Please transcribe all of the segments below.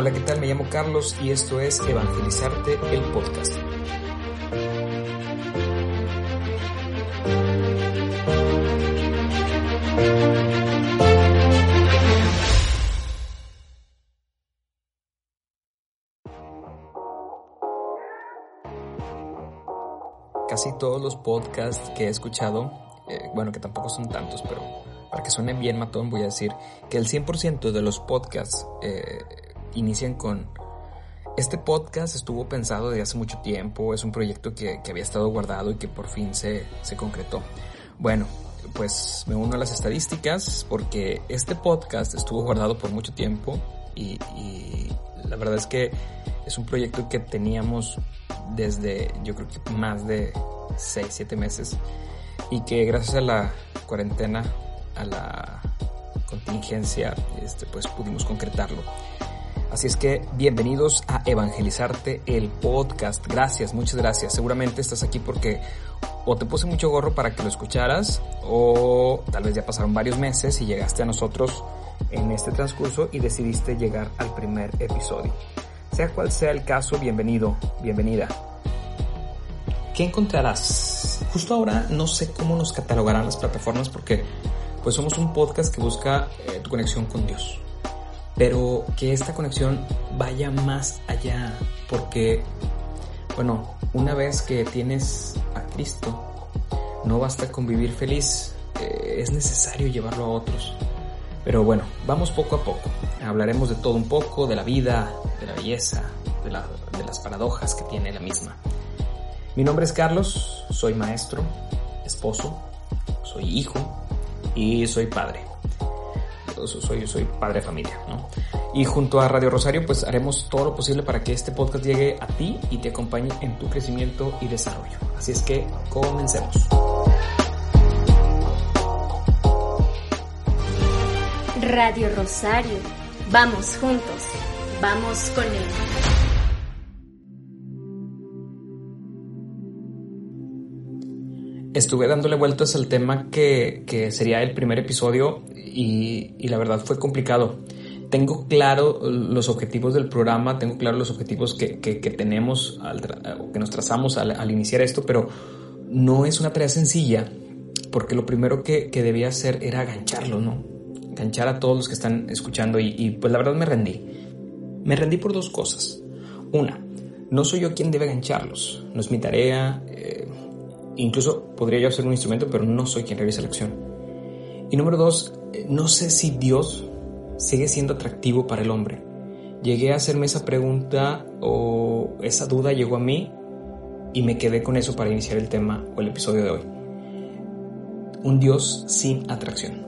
Hola, ¿qué tal? Me llamo Carlos y esto es Evangelizarte el podcast. Casi todos los podcasts que he escuchado, eh, bueno, que tampoco son tantos, pero para que suene bien matón voy a decir que el 100% de los podcasts eh, inician con este podcast estuvo pensado desde hace mucho tiempo, es un proyecto que, había estado guardado y que por fin se, se, concretó. Bueno, pues me uno a las estadísticas porque este podcast estuvo guardado por mucho tiempo y, y la verdad es que es un proyecto que teníamos desde yo creo que más de 6, 7 meses y que gracias a la cuarentena, a la contingencia, este, pues pudimos concretarlo. Así es que bienvenidos a Evangelizarte el podcast. Gracias, muchas gracias. Seguramente estás aquí porque o te puse mucho gorro para que lo escucharas o tal vez ya pasaron varios meses y llegaste a nosotros en este transcurso y decidiste llegar al primer episodio. Sea cual sea el caso, bienvenido, bienvenida. ¿Qué encontrarás? Justo ahora no sé cómo nos catalogarán las plataformas porque pues somos un podcast que busca eh, tu conexión con Dios pero que esta conexión vaya más allá, porque, bueno, una vez que tienes a Cristo, no basta con vivir feliz, eh, es necesario llevarlo a otros. Pero bueno, vamos poco a poco. Hablaremos de todo un poco, de la vida, de la belleza, de, de las paradojas que tiene la misma. Mi nombre es Carlos, soy maestro, esposo, soy hijo y soy padre soy, soy padre de familia, ¿no? Y junto a Radio Rosario, pues haremos todo lo posible para que este podcast llegue a ti y te acompañe en tu crecimiento y desarrollo. Así es que comencemos. Radio Rosario, vamos juntos, vamos con él. Estuve dándole vueltas al tema que, que sería el primer episodio y, y, la verdad fue complicado. Tengo claro los objetivos del programa, tengo claro los objetivos que, que, tenemos, al, que nos trazamos al, iniciar esto, pero no es una tarea sencilla porque lo primero que, que debía hacer era agancharlo, ¿no? Enganchar a todos los que están escuchando y, y pues la verdad me rendí. Me rendí por dos cosas. Una, no soy yo quien debe agancharlos, no es mi tarea, eh, Incluso podría yo hacer un instrumento, pero no soy quien realiza la acción. Y número dos, eh, no sé si Dios sigue siendo atractivo para el hombre. Llegué a hacerme esa pregunta o esa duda llegó a mí y me quedé con eso para iniciar el tema o el episodio de hoy. Un Dios sin atracción.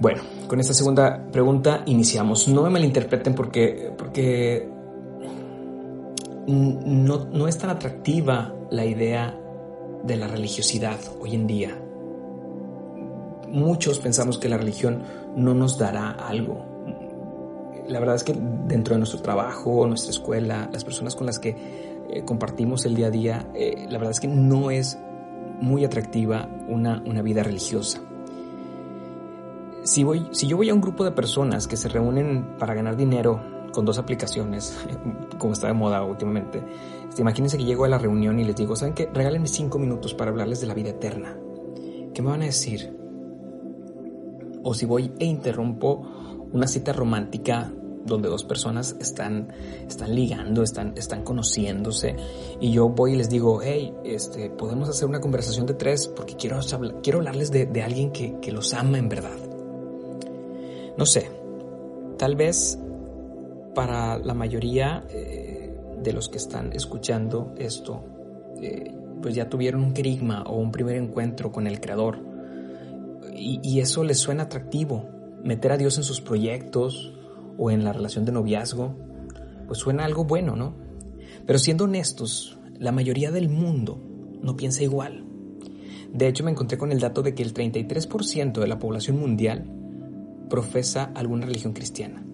Bueno, con esta segunda pregunta iniciamos. No me malinterpreten porque, porque no, no es tan atractiva la idea de la religiosidad hoy en día. Muchos pensamos que la religión no nos dará algo. La verdad es que dentro de nuestro trabajo, nuestra escuela, las personas con las que eh, compartimos el día a día, eh, la verdad es que no es muy atractiva una, una vida religiosa. Si, voy, si yo voy a un grupo de personas que se reúnen para ganar dinero con dos aplicaciones, como está de moda últimamente. Este, imagínense que llego a la reunión y les digo, ¿saben qué? Regálenme cinco minutos para hablarles de la vida eterna. ¿Qué me van a decir? O si voy e interrumpo una cita romántica donde dos personas están, están ligando, están, están conociéndose, y yo voy y les digo, hey, este, podemos hacer una conversación de tres porque quiero, quiero hablarles de, de alguien que, que los ama en verdad. No sé, tal vez para la mayoría eh, de los que están escuchando esto, eh, pues ya tuvieron un querigma o un primer encuentro con el Creador. Y, eso les suena atractivo. Meter a Dios en sus proyectos o en la relación de noviazgo, pues suena algo bueno, ¿no? Pero siendo honestos, la mayoría del mundo no piensa igual. De hecho, me encontré con el dato de que el 33% de la población mundial profesa alguna religión cristiana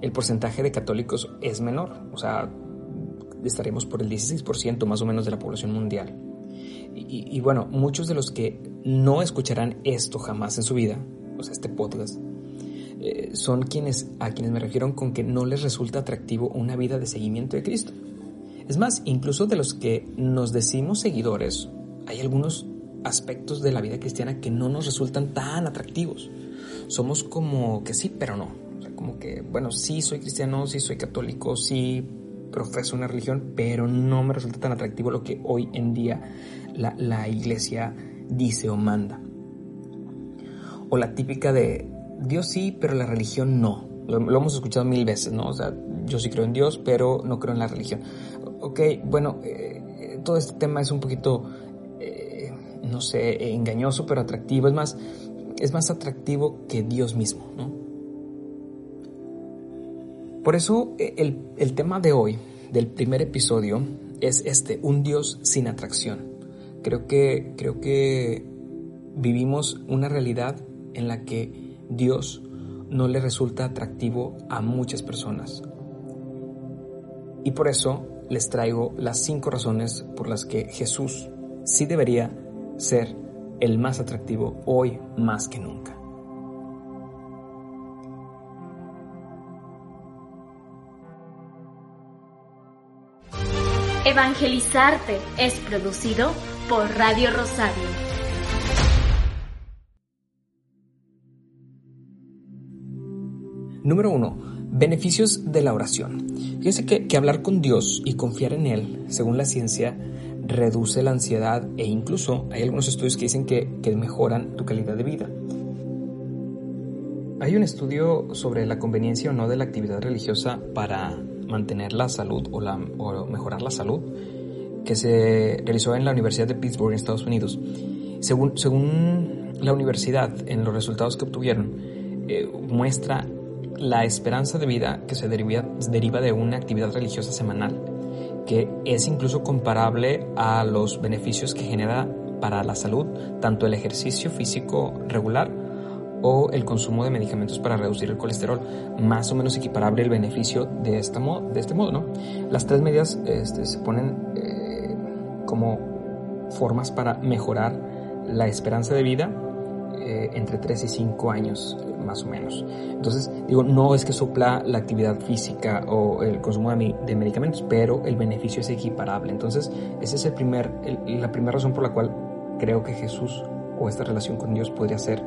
el porcentaje de católicos es menor, o sea, estaremos por el 16% más o menos de la población mundial. Y, bueno, muchos de los que no escucharán esto jamás en su vida, o sea, este podcast, eh, son quienes a quienes me refiero con que no les resulta atractivo una vida de seguimiento de Cristo. Es más, incluso de los que nos decimos seguidores, hay algunos aspectos de la vida cristiana que no nos resultan tan atractivos. Somos como que sí, pero no. Como que, bueno, sí soy cristiano, sí soy católico, sí profeso una religión, pero no me resulta tan atractivo lo que hoy en día la, la iglesia dice o manda. O la típica de Dios sí, pero la religión no. Lo, hemos escuchado mil veces, ¿no? O sea, yo sí creo en Dios, pero no creo en la religión. Ok, bueno, eh, todo este tema es un poquito, eh, no sé, engañoso, pero atractivo. Es más, es más atractivo que Dios mismo, ¿no? Por eso eh, el, el tema de hoy, del primer episodio, es este, un Dios sin atracción. Creo que, creo que vivimos una realidad en la que Dios no le resulta atractivo a muchas personas. Y por eso les traigo las cinco razones por las que Jesús sí debería ser el más atractivo hoy más que nunca. Evangelizarte es producido por Radio Rosario. Número uno, beneficios de la oración. Fíjense que, hablar con Dios y confiar en Él, según la ciencia, reduce la ansiedad e incluso hay algunos estudios que dicen que, mejoran tu calidad de vida. Hay un estudio sobre la conveniencia o no de la actividad religiosa para mantener la salud o, la, o mejorar la salud que se realizó en la Universidad de Pittsburgh en Estados Unidos. Según, según la universidad, en los resultados que obtuvieron, eh, muestra la esperanza de vida que se deriva, deriva de una actividad religiosa semanal, que es incluso comparable a los beneficios que genera para la salud tanto el ejercicio físico regular o el consumo de medicamentos para reducir el colesterol, más o menos equiparable el beneficio de, esta de este modo. ¿no? Las tres medidas este, se ponen eh, como formas para mejorar la esperanza de vida eh, entre 3 y 5 años más o menos. Entonces, digo, no es que sopla la actividad física o el consumo de, medicamentos, pero el beneficio es equiparable. Entonces, esa es el primer, la primera razón por la cual creo que Jesús o esta relación con Dios podría ser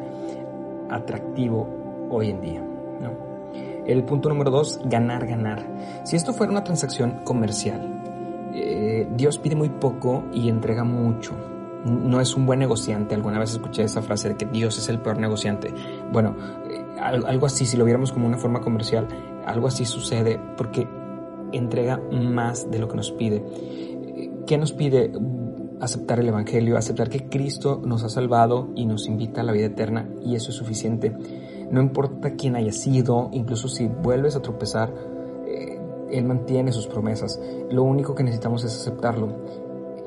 atractivo hoy en día. El punto número dos, ganar, ganar. Si esto fuera una transacción comercial, eh, Dios pide muy poco y entrega mucho no es un buen negociante. Alguna vez escuché esa frase de que Dios es el peor negociante. Bueno, eh, algo así, si lo viéramos como una forma comercial, algo así sucede porque entrega más de lo que nos pide. ¿Qué nos pide? Aceptar el Evangelio, aceptar que Cristo nos ha salvado y nos invita a la vida eterna y eso es suficiente. No importa quién haya sido, incluso si vuelves a tropezar, eh, Él mantiene sus promesas. Lo único que necesitamos es aceptarlo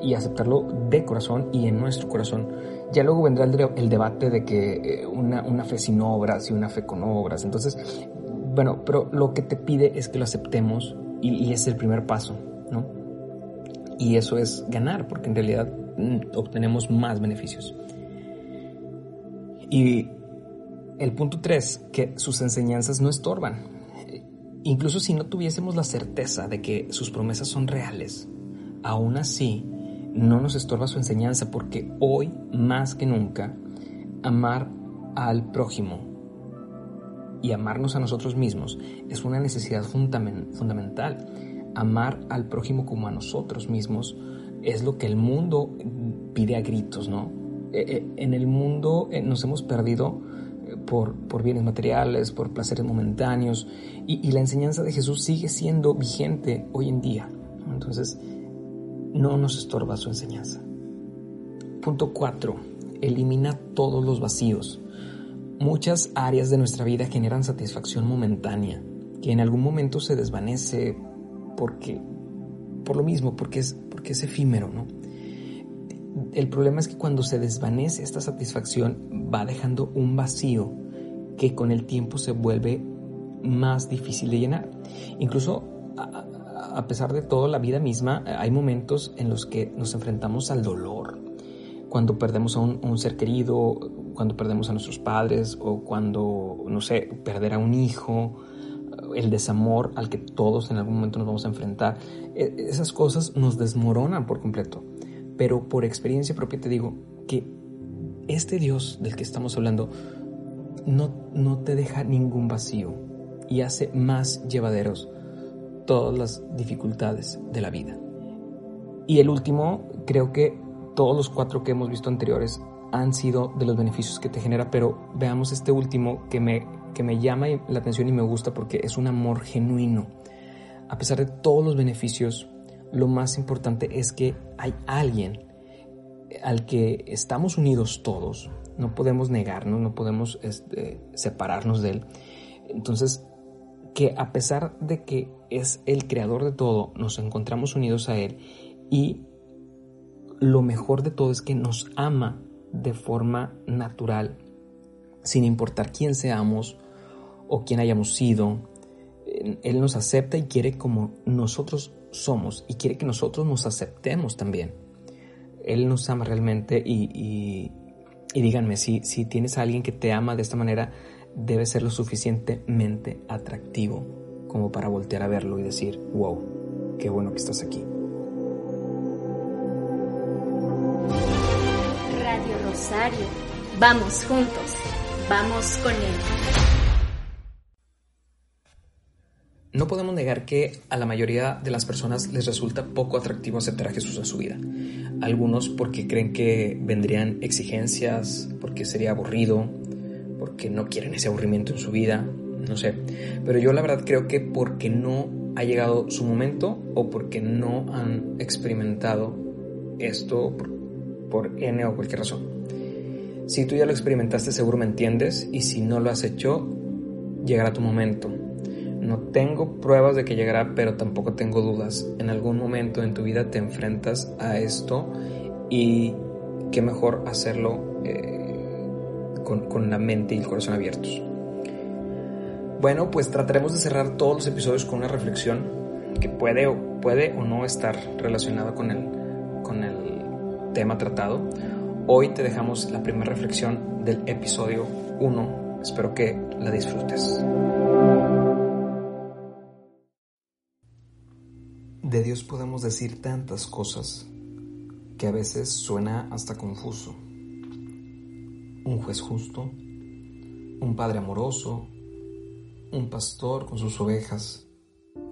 y aceptarlo de corazón y en nuestro corazón. Ya luego vendrá el, debate de que eh, una, fe sin obras y una fe con obras. Entonces, bueno, pero lo que te pide es que lo aceptemos y, es el primer paso, ¿no? Y eso es ganar, porque en realidad mm, obtenemos más beneficios. Y el punto tres, que sus enseñanzas no estorban. Incluso si no tuviésemos la certeza de que sus promesas son reales, aún así no nos estorba su enseñanza porque hoy más que nunca amar al prójimo y amarnos a nosotros mismos es una necesidad fundamental. Amar al prójimo como a nosotros mismos es lo que el mundo pide a gritos, ¿no? Eh, eh, en el mundo eh, nos hemos perdido por, por, bienes materiales, por placeres momentáneos, y, y, la enseñanza de Jesús sigue siendo vigente hoy en día. Entonces, no nos estorba su enseñanza. Punto 4. Elimina todos los vacíos. Muchas áreas de nuestra vida generan satisfacción momentánea, que en algún momento se desvanece porque, por lo mismo, porque es, porque es efímero, ¿no? El problema es que cuando se desvanece esta satisfacción va dejando un vacío que con el tiempo se vuelve más difícil de llenar. Incluso a pesar de todo, la vida misma, hay momentos en los que nos enfrentamos al dolor. Cuando perdemos a un, ser querido, cuando perdemos a nuestros padres o cuando, no sé, perder a un hijo, el desamor al que todos en algún momento nos vamos a enfrentar. E, esas cosas nos desmoronan por completo. Pero por experiencia propia te digo que este Dios del que estamos hablando no, no te deja ningún vacío y hace más llevaderos todas las dificultades de la vida. Y el último, creo que todos los cuatro que hemos visto anteriores han sido de los beneficios que te genera, pero veamos este último que me, que me llama la atención y me gusta porque es un amor genuino. A pesar de todos los beneficios, lo más importante es que hay alguien al que estamos unidos todos, no podemos negarnos, no podemos este, separarnos de él. Entonces, que a pesar de que es el creador de todo, nos encontramos unidos a él y lo mejor de todo es que nos ama de forma natural, sin importar quién seamos o quién hayamos sido. Él nos acepta y quiere como nosotros somos y quiere que nosotros nos aceptemos también. Él nos ama realmente y, díganme, si, si tienes a alguien que te ama de esta manera, debe ser lo suficientemente atractivo como para voltear a verlo y decir, wow, qué bueno que estás aquí. Vamos juntos, vamos con él. No podemos negar que a la mayoría de las personas les resulta poco atractivo aceptar a Jesús en su vida. Algunos porque creen que vendrían exigencias, porque sería aburrido, porque no quieren ese aburrimiento en su vida, no sé. Pero yo la verdad creo que porque no ha llegado su momento o porque no han experimentado esto por, por N o cualquier razón. Si tú ya lo experimentaste seguro me entiendes y si no lo has hecho, llegará tu momento no tengo pruebas de que llegará, pero tampoco tengo dudas. En algún momento en tu vida te enfrentas a esto y qué mejor hacerlo eh, con, la mente y el corazón abiertos. Bueno, pues trataremos de cerrar todos los episodios con una reflexión que puede o, puede o no estar relacionada con el, con el tema tratado. Hoy te dejamos la primera reflexión del episodio 1. Espero que la disfrutes. De Dios podemos decir tantas cosas que a veces suena hasta confuso. Un juez justo, un padre amoroso, un pastor con sus ovejas,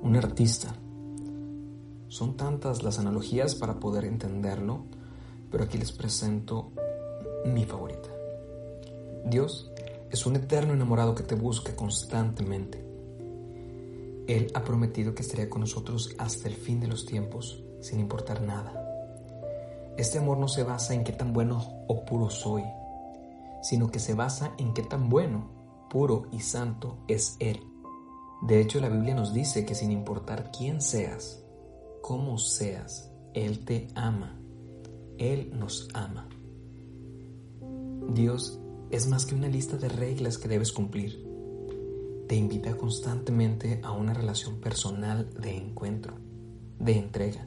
un artista. Son tantas las analogías para poder entenderlo, pero aquí les presento mi favorita. Dios es un eterno enamorado que te busca constantemente él ha prometido que estaría con nosotros hasta el fin de los tiempos, sin importar nada. Este amor no se basa en qué tan bueno o puro soy, sino que se basa en qué tan bueno, puro y santo es Él. De hecho, la Biblia nos dice que sin importar quién seas, cómo seas, Él te ama. Él nos ama. Dios es más que una lista de reglas que debes cumplir te invita constantemente a una relación personal de encuentro, de entrega.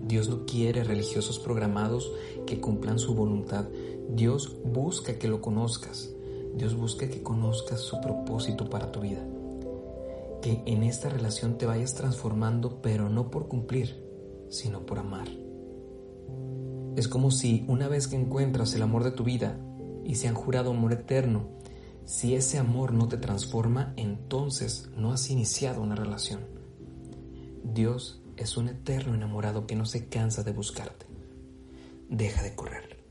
Dios no quiere religiosos programados que cumplan su voluntad. Dios busca que lo conozcas. Dios busca que conozcas su propósito para tu vida. Que en esta relación te vayas transformando, pero no por cumplir, sino por amar. Es como si una vez que encuentras el amor de tu vida y se han jurado amor eterno, si ese amor no te transforma, entonces no has iniciado una relación. Dios es un eterno enamorado que no se cansa de buscarte. Deja de correr.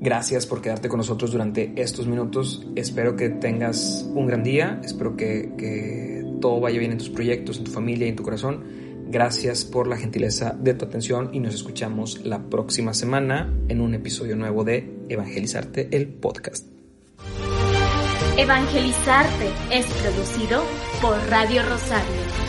Gracias por quedarte con nosotros durante estos minutos. Espero que tengas un gran día. Espero que, todo vaya bien en tus proyectos, en tu familia y en tu corazón. Gracias por la gentileza de tu atención y nos escuchamos la próxima semana en un episodio nuevo de Evangelizarte el podcast. Evangelizarte es producido por Radio Rosario.